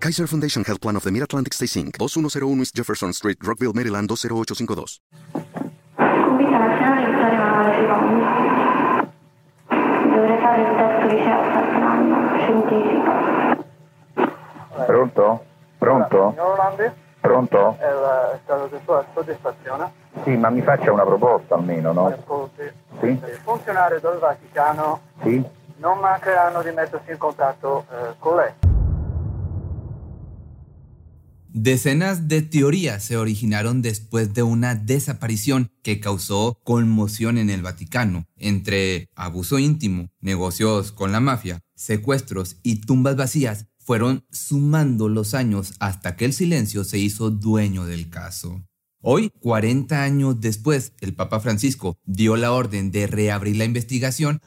Kaiser Foundation Health Plan of the Mid-Atlantic Stay Inc. 2101 East Jefferson Street, Rockville, Maryland 20852. Dovrei fare il test liceo quest'anno, scientifico. Pronto? Pronto? Signor Orlandi, Pronto? è la casa di sua soddisfazione. Sì, ma mi faccia una proposta almeno, no? Ascolti, Sì? funzionari del Vaticano Sì? non mancheranno di mettersi in contatto eh, con lei. Decenas de teorías se originaron después de una desaparición que causó conmoción en el Vaticano, entre abuso íntimo, negocios con la mafia, secuestros y tumbas vacías. Fueron sumando los años hasta que el silencio se hizo dueño del caso. Hoy, 40 años después, el Papa Francisco dio la orden de reabrir la investigación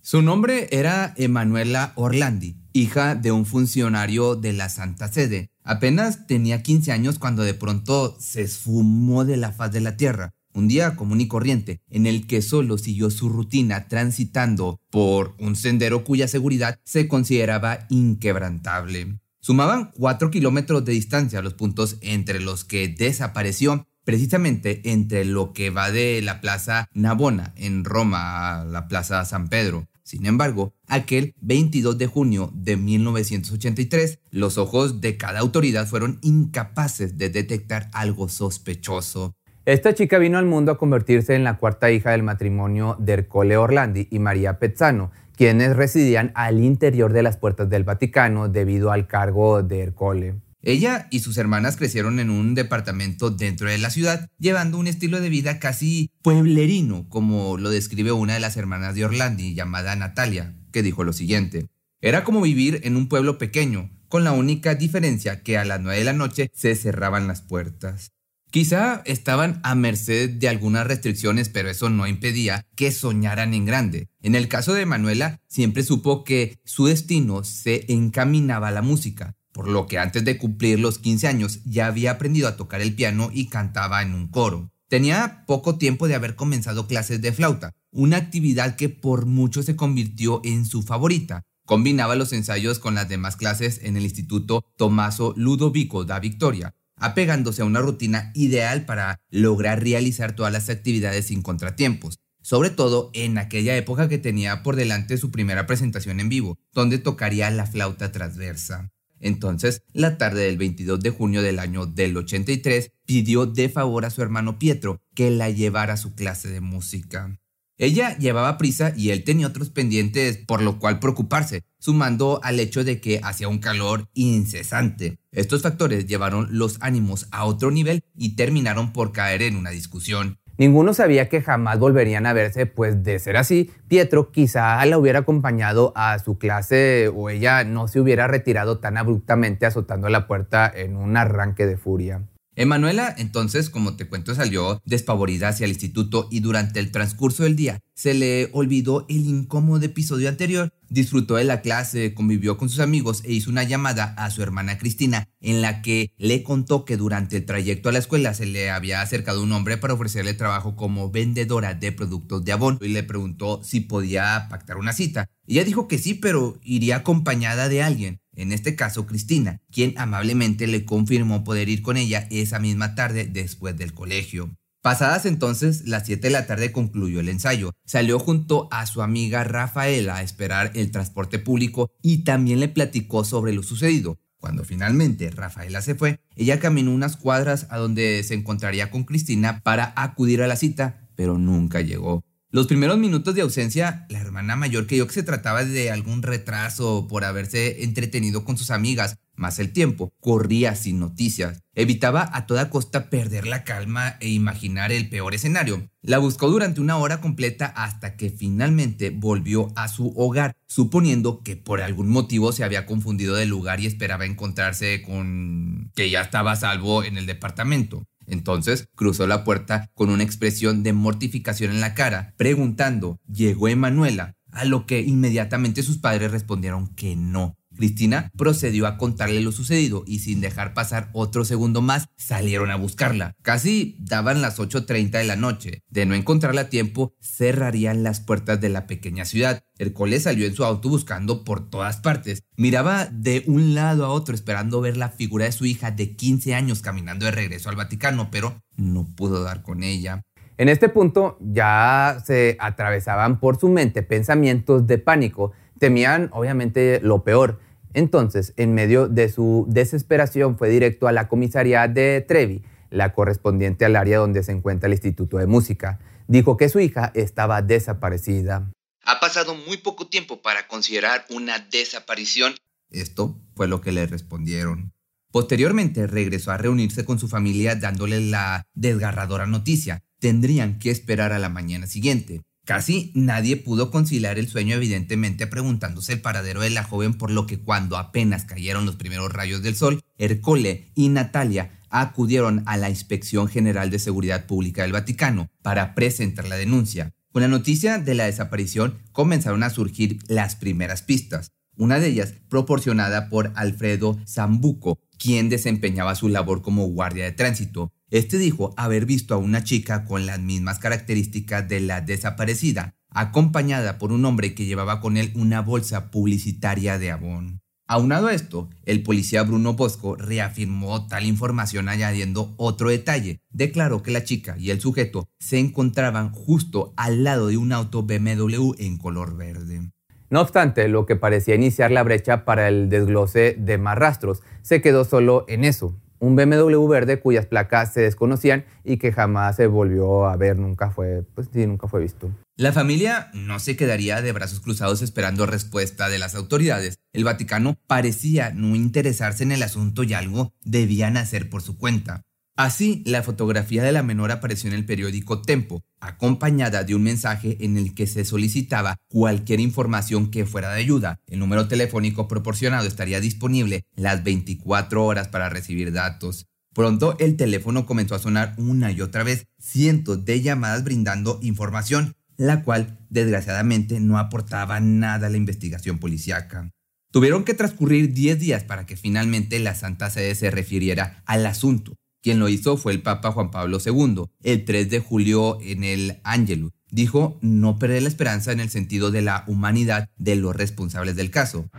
Su nombre era Emanuela Orlandi, hija de un funcionario de la Santa Sede. Apenas tenía 15 años cuando de pronto se esfumó de la faz de la tierra. Un día común y corriente, en el que solo siguió su rutina transitando por un sendero cuya seguridad se consideraba inquebrantable. Sumaban 4 kilómetros de distancia los puntos entre los que desapareció, precisamente entre lo que va de la Plaza Navona en Roma a la Plaza San Pedro. Sin embargo, aquel 22 de junio de 1983, los ojos de cada autoridad fueron incapaces de detectar algo sospechoso. Esta chica vino al mundo a convertirse en la cuarta hija del matrimonio de Ercole Orlandi y María Pezzano, quienes residían al interior de las puertas del Vaticano debido al cargo de Ercole. Ella y sus hermanas crecieron en un departamento dentro de la ciudad, llevando un estilo de vida casi pueblerino, como lo describe una de las hermanas de Orlandi, llamada Natalia, que dijo lo siguiente. Era como vivir en un pueblo pequeño, con la única diferencia que a las 9 de la noche se cerraban las puertas. Quizá estaban a merced de algunas restricciones, pero eso no impedía que soñaran en grande. En el caso de Manuela, siempre supo que su destino se encaminaba a la música, por lo que antes de cumplir los 15 años ya había aprendido a tocar el piano y cantaba en un coro. Tenía poco tiempo de haber comenzado clases de flauta, una actividad que por mucho se convirtió en su favorita. Combinaba los ensayos con las demás clases en el Instituto Tommaso Ludovico da Victoria, apegándose a una rutina ideal para lograr realizar todas las actividades sin contratiempos, sobre todo en aquella época que tenía por delante su primera presentación en vivo, donde tocaría la flauta transversa. Entonces, la tarde del 22 de junio del año del 83, pidió de favor a su hermano Pietro que la llevara a su clase de música. Ella llevaba prisa y él tenía otros pendientes por lo cual preocuparse, sumando al hecho de que hacía un calor incesante. Estos factores llevaron los ánimos a otro nivel y terminaron por caer en una discusión. Ninguno sabía que jamás volverían a verse, pues de ser así, Pietro quizá la hubiera acompañado a su clase o ella no se hubiera retirado tan abruptamente azotando la puerta en un arranque de furia. Emanuela, entonces, como te cuento, salió despavorida hacia el instituto y durante el transcurso del día se le olvidó el incómodo episodio anterior. Disfrutó de la clase, convivió con sus amigos e hizo una llamada a su hermana Cristina en la que le contó que durante el trayecto a la escuela se le había acercado un hombre para ofrecerle trabajo como vendedora de productos de abono y le preguntó si podía pactar una cita. Ella dijo que sí, pero iría acompañada de alguien en este caso Cristina, quien amablemente le confirmó poder ir con ella esa misma tarde después del colegio. Pasadas entonces las 7 de la tarde concluyó el ensayo. Salió junto a su amiga Rafaela a esperar el transporte público y también le platicó sobre lo sucedido. Cuando finalmente Rafaela se fue, ella caminó unas cuadras a donde se encontraría con Cristina para acudir a la cita, pero nunca llegó. Los primeros minutos de ausencia, la hermana mayor creyó que se trataba de algún retraso por haberse entretenido con sus amigas, más el tiempo corría sin noticias. Evitaba a toda costa perder la calma e imaginar el peor escenario. La buscó durante una hora completa hasta que finalmente volvió a su hogar, suponiendo que por algún motivo se había confundido de lugar y esperaba encontrarse con que ya estaba a salvo en el departamento. Entonces cruzó la puerta con una expresión de mortificación en la cara, preguntando, ¿llegó Emanuela? A lo que inmediatamente sus padres respondieron que no. Cristina procedió a contarle lo sucedido y sin dejar pasar otro segundo más salieron a buscarla. Casi daban las 8.30 de la noche. De no encontrarla a tiempo, cerrarían las puertas de la pequeña ciudad. Ercole salió en su auto buscando por todas partes. Miraba de un lado a otro esperando ver la figura de su hija de 15 años caminando de regreso al Vaticano, pero no pudo dar con ella. En este punto ya se atravesaban por su mente pensamientos de pánico. Temían obviamente lo peor entonces, en medio de su desesperación, fue directo a la comisaría de Trevi, la correspondiente al área donde se encuentra el Instituto de Música. Dijo que su hija estaba desaparecida. Ha pasado muy poco tiempo para considerar una desaparición. Esto fue lo que le respondieron. Posteriormente regresó a reunirse con su familia dándole la desgarradora noticia. Tendrían que esperar a la mañana siguiente. Casi nadie pudo conciliar el sueño evidentemente preguntándose el paradero de la joven por lo que cuando apenas cayeron los primeros rayos del sol, Ercole y Natalia acudieron a la Inspección General de Seguridad Pública del Vaticano para presentar la denuncia. Con la noticia de la desaparición comenzaron a surgir las primeras pistas, una de ellas proporcionada por Alfredo Zambuco, quien desempeñaba su labor como guardia de tránsito. Este dijo haber visto a una chica con las mismas características de la desaparecida, acompañada por un hombre que llevaba con él una bolsa publicitaria de abón. Aunado a esto, el policía Bruno Bosco reafirmó tal información añadiendo otro detalle. Declaró que la chica y el sujeto se encontraban justo al lado de un auto BMW en color verde. No obstante, lo que parecía iniciar la brecha para el desglose de más rastros se quedó solo en eso, un BMW verde cuyas placas se desconocían y que jamás se volvió a ver, nunca fue, pues sí, nunca fue visto. La familia no se quedaría de brazos cruzados esperando respuesta de las autoridades. El Vaticano parecía no interesarse en el asunto y algo debían hacer por su cuenta. Así, la fotografía de la menor apareció en el periódico Tempo, acompañada de un mensaje en el que se solicitaba cualquier información que fuera de ayuda. El número telefónico proporcionado estaría disponible las 24 horas para recibir datos. Pronto el teléfono comenzó a sonar una y otra vez, cientos de llamadas brindando información, la cual desgraciadamente no aportaba nada a la investigación policíaca. Tuvieron que transcurrir 10 días para que finalmente la Santa Sede se refiriera al asunto. Quien lo hizo fue el Papa Juan Pablo II, el 3 de julio en el Angelus. Dijo no perder la esperanza en el sentido de la humanidad de los responsables del caso.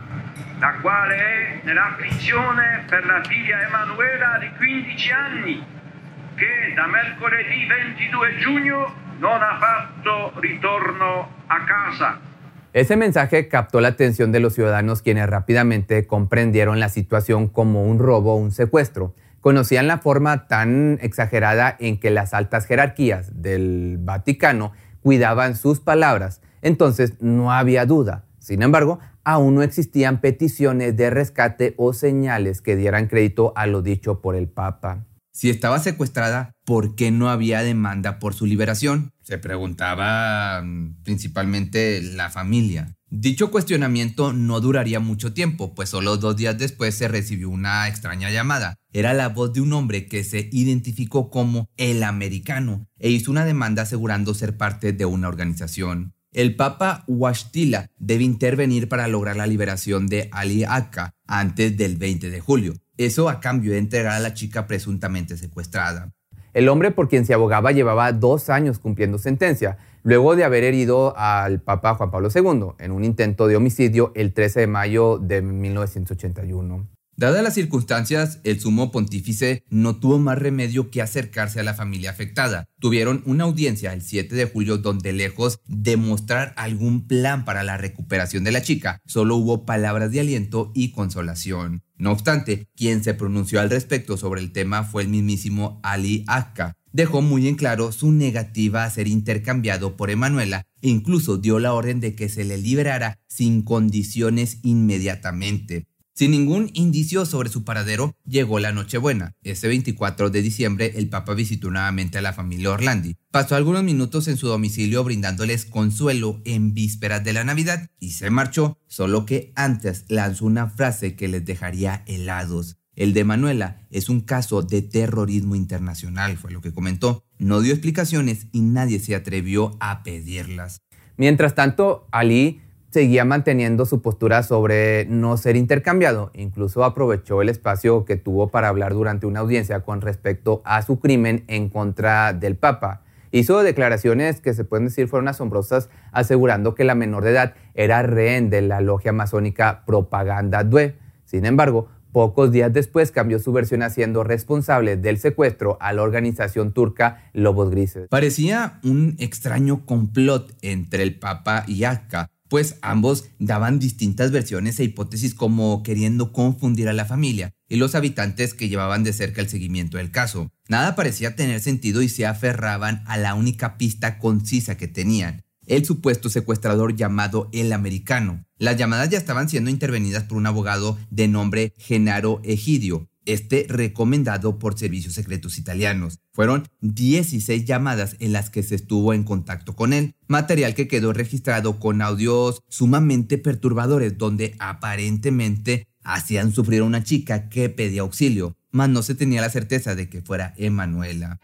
La nell'afflizione per la figlia Emanuela di 15 anni, che da mercoledì 22 giugno non ha fatto ritorno a casa. Ese mensaje captó la atención de los ciudadanos quienes rápidamente comprendieron la situación como un robo o un secuestro conocían la forma tan exagerada en que las altas jerarquías del Vaticano cuidaban sus palabras, entonces no había duda. Sin embargo, aún no existían peticiones de rescate o señales que dieran crédito a lo dicho por el Papa. Si estaba secuestrada, ¿por qué no había demanda por su liberación? Se preguntaba mm, principalmente la familia. Dicho cuestionamiento no duraría mucho tiempo, pues solo dos días después se recibió una extraña llamada. Era la voz de un hombre que se identificó como el americano e hizo una demanda asegurando ser parte de una organización. El Papa Washtila debe intervenir para lograr la liberación de Ali Akka antes del 20 de julio. Eso a cambio de entregar a la chica presuntamente secuestrada. El hombre por quien se abogaba llevaba dos años cumpliendo sentencia, luego de haber herido al Papa Juan Pablo II en un intento de homicidio el 13 de mayo de 1981. Dadas las circunstancias, el sumo pontífice no tuvo más remedio que acercarse a la familia afectada. Tuvieron una audiencia el 7 de julio donde lejos de mostrar algún plan para la recuperación de la chica, solo hubo palabras de aliento y consolación. No obstante, quien se pronunció al respecto sobre el tema fue el mismísimo Ali Akka. Dejó muy en claro su negativa a ser intercambiado por Emanuela e incluso dio la orden de que se le liberara sin condiciones inmediatamente. Sin ningún indicio sobre su paradero, llegó la Nochebuena. Ese 24 de diciembre, el Papa visitó nuevamente a la familia Orlandi. Pasó algunos minutos en su domicilio brindándoles consuelo en vísperas de la Navidad y se marchó, solo que antes lanzó una frase que les dejaría helados. El de Manuela es un caso de terrorismo internacional, fue lo que comentó. No dio explicaciones y nadie se atrevió a pedirlas. Mientras tanto, Ali seguía manteniendo su postura sobre no ser intercambiado. Incluso aprovechó el espacio que tuvo para hablar durante una audiencia con respecto a su crimen en contra del Papa. Hizo declaraciones que se pueden decir fueron asombrosas, asegurando que la menor de edad era rehén de la logia masónica Propaganda Due. Sin embargo, pocos días después cambió su versión haciendo responsable del secuestro a la organización turca Lobos Grises. Parecía un extraño complot entre el Papa y Akka pues ambos daban distintas versiones e hipótesis como queriendo confundir a la familia y los habitantes que llevaban de cerca el seguimiento del caso. Nada parecía tener sentido y se aferraban a la única pista concisa que tenían, el supuesto secuestrador llamado El Americano. Las llamadas ya estaban siendo intervenidas por un abogado de nombre Genaro Egidio, este recomendado por servicios secretos italianos. Fueron 16 llamadas en las que se estuvo en contacto con él, material que quedó registrado con audios sumamente perturbadores donde aparentemente hacían sufrir a una chica que pedía auxilio, mas no se tenía la certeza de que fuera Emanuela.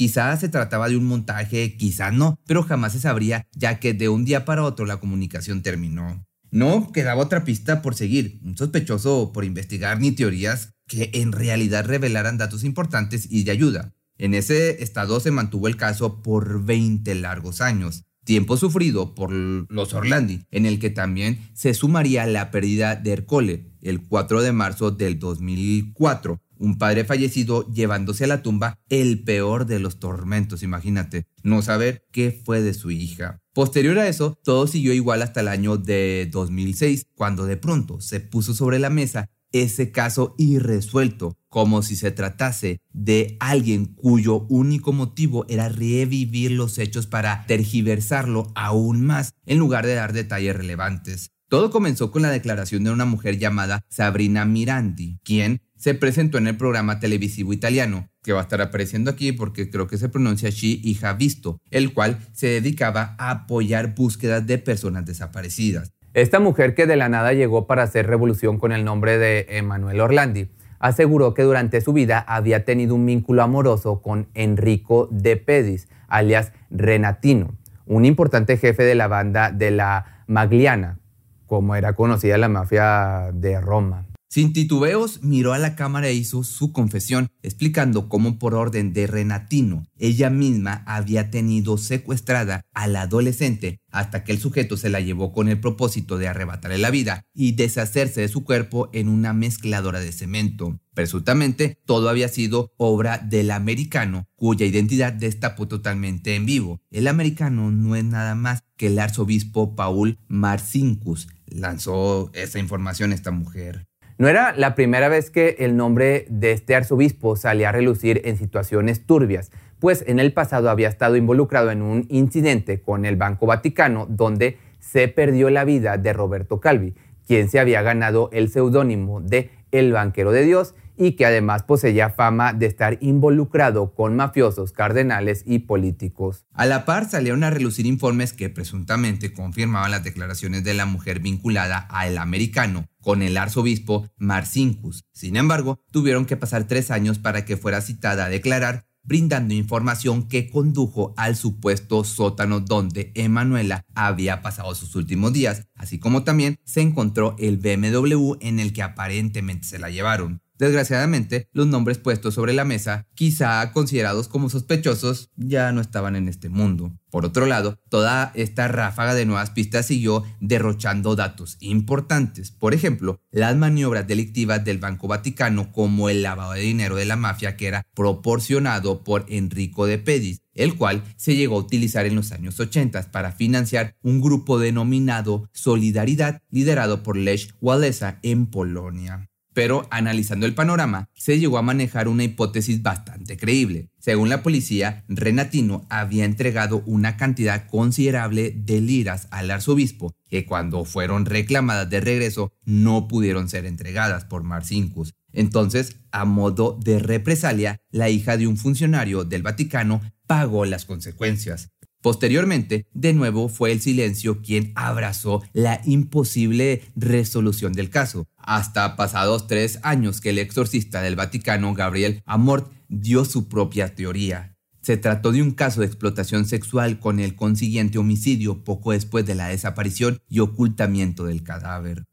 Quizás se trataba de un montaje, quizás no, pero jamás se sabría, ya que de un día para otro la comunicación terminó. No quedaba otra pista por seguir, un sospechoso por investigar ni teorías que en realidad revelaran datos importantes y de ayuda. En ese estado se mantuvo el caso por 20 largos años, tiempo sufrido por los Orlandi, en el que también se sumaría la pérdida de Ercole el 4 de marzo del 2004, un padre fallecido llevándose a la tumba el peor de los tormentos, imagínate, no saber qué fue de su hija. Posterior a eso, todo siguió igual hasta el año de 2006, cuando de pronto se puso sobre la mesa ese caso irresuelto, como si se tratase de alguien cuyo único motivo era revivir los hechos para tergiversarlo aún más, en lugar de dar detalles relevantes. Todo comenzó con la declaración de una mujer llamada Sabrina Mirandi, quien se presentó en el programa televisivo italiano, que va a estar apareciendo aquí porque creo que se pronuncia She Hija Visto, el cual se dedicaba a apoyar búsquedas de personas desaparecidas. Esta mujer que de la nada llegó para hacer revolución con el nombre de Emanuel Orlandi, aseguró que durante su vida había tenido un vínculo amoroso con Enrico de Pedis, alias Renatino, un importante jefe de la banda de la Magliana, como era conocida la mafia de Roma. Sin titubeos, miró a la cámara e hizo su confesión, explicando cómo por orden de Renatino, ella misma había tenido secuestrada al adolescente hasta que el sujeto se la llevó con el propósito de arrebatarle la vida y deshacerse de su cuerpo en una mezcladora de cemento. Presuntamente, todo había sido obra del americano, cuya identidad destapó totalmente en vivo. El americano no es nada más que el arzobispo Paul Marcinkus. Lanzó esa información a esta mujer. No era la primera vez que el nombre de este arzobispo salía a relucir en situaciones turbias, pues en el pasado había estado involucrado en un incidente con el Banco Vaticano donde se perdió la vida de Roberto Calvi, quien se había ganado el seudónimo de El Banquero de Dios y que además poseía fama de estar involucrado con mafiosos, cardenales y políticos. A la par salieron a relucir informes que presuntamente confirmaban las declaraciones de la mujer vinculada al americano con el arzobispo Marcinkus. Sin embargo, tuvieron que pasar tres años para que fuera citada a declarar brindando información que condujo al supuesto sótano donde Emanuela había pasado sus últimos días, así como también se encontró el BMW en el que aparentemente se la llevaron. Desgraciadamente, los nombres puestos sobre la mesa, quizá considerados como sospechosos, ya no estaban en este mundo. Por otro lado, toda esta ráfaga de nuevas pistas siguió derrochando datos importantes. Por ejemplo, las maniobras delictivas del Banco Vaticano como el lavado de dinero de la mafia que era proporcionado por Enrico de Pedis, el cual se llegó a utilizar en los años 80 para financiar un grupo denominado Solidaridad liderado por Lech Walesa en Polonia. Pero analizando el panorama, se llegó a manejar una hipótesis bastante creíble. Según la policía, Renatino había entregado una cantidad considerable de liras al arzobispo, que cuando fueron reclamadas de regreso no pudieron ser entregadas por Marcinkus. Entonces, a modo de represalia, la hija de un funcionario del Vaticano pagó las consecuencias. Posteriormente, de nuevo fue el silencio quien abrazó la imposible resolución del caso, hasta pasados tres años que el exorcista del Vaticano, Gabriel Amort, dio su propia teoría. Se trató de un caso de explotación sexual con el consiguiente homicidio poco después de la desaparición y ocultamiento del cadáver.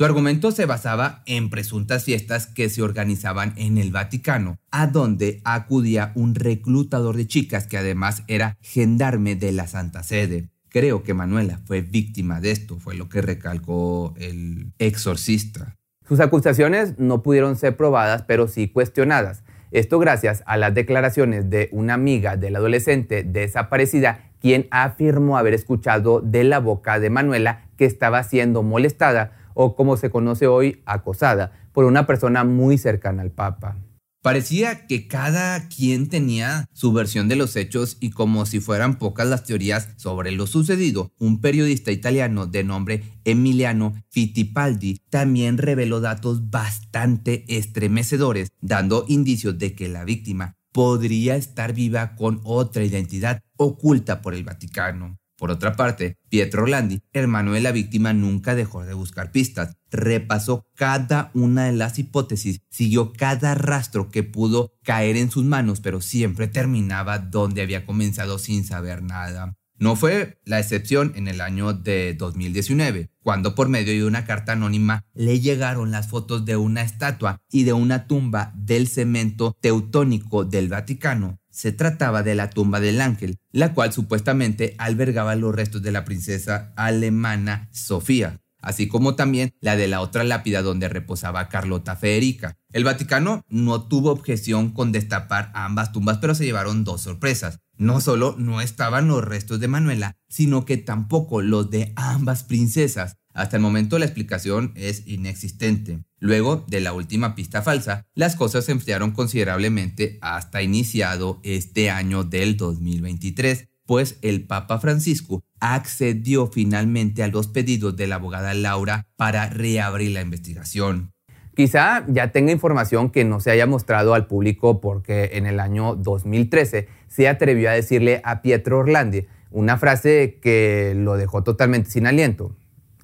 Su argumento se basaba en presuntas fiestas que se organizaban en el Vaticano, a donde acudía un reclutador de chicas que además era gendarme de la Santa Sede. Creo que Manuela fue víctima de esto, fue lo que recalcó el exorcista. Sus acusaciones no pudieron ser probadas, pero sí cuestionadas. Esto gracias a las declaraciones de una amiga del adolescente desaparecida, quien afirmó haber escuchado de la boca de Manuela que estaba siendo molestada o como se conoce hoy, acosada por una persona muy cercana al Papa. Parecía que cada quien tenía su versión de los hechos y como si fueran pocas las teorías sobre lo sucedido, un periodista italiano de nombre Emiliano Fittipaldi también reveló datos bastante estremecedores, dando indicios de que la víctima podría estar viva con otra identidad oculta por el Vaticano. Por otra parte, Pietro Orlandi, hermano de la víctima, nunca dejó de buscar pistas. Repasó cada una de las hipótesis, siguió cada rastro que pudo caer en sus manos, pero siempre terminaba donde había comenzado sin saber nada. No fue la excepción en el año de 2019, cuando por medio de una carta anónima le llegaron las fotos de una estatua y de una tumba del cemento teutónico del Vaticano. Se trataba de la tumba del ángel, la cual supuestamente albergaba los restos de la princesa alemana Sofía así como también la de la otra lápida donde reposaba Carlota Federica. El Vaticano no tuvo objeción con destapar ambas tumbas, pero se llevaron dos sorpresas. No solo no estaban los restos de Manuela, sino que tampoco los de ambas princesas. Hasta el momento la explicación es inexistente. Luego de la última pista falsa, las cosas se enfriaron considerablemente hasta iniciado este año del 2023 pues el Papa Francisco accedió finalmente a los pedidos de la abogada Laura para reabrir la investigación. Quizá ya tenga información que no se haya mostrado al público porque en el año 2013 se atrevió a decirle a Pietro Orlandi una frase que lo dejó totalmente sin aliento.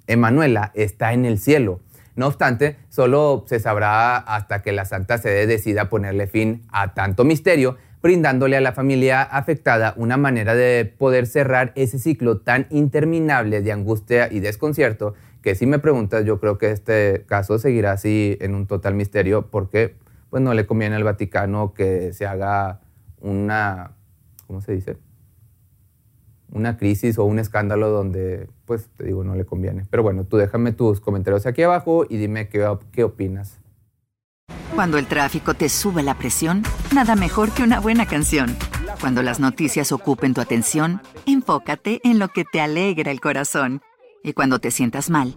Emanuela está en el cielo. No obstante, solo se sabrá hasta que la Santa Sede decida ponerle fin a tanto misterio brindándole a la familia afectada una manera de poder cerrar ese ciclo tan interminable de angustia y desconcierto que si me preguntas yo creo que este caso seguirá así en un total misterio porque pues no le conviene al Vaticano que se haga una, ¿cómo se dice? Una crisis o un escándalo donde, pues te digo, no le conviene. Pero bueno, tú déjame tus comentarios aquí abajo y dime qué, qué opinas. Cuando el tráfico te sube la presión, nada mejor que una buena canción. Cuando las noticias ocupen tu atención, enfócate en lo que te alegra el corazón. Y cuando te sientas mal,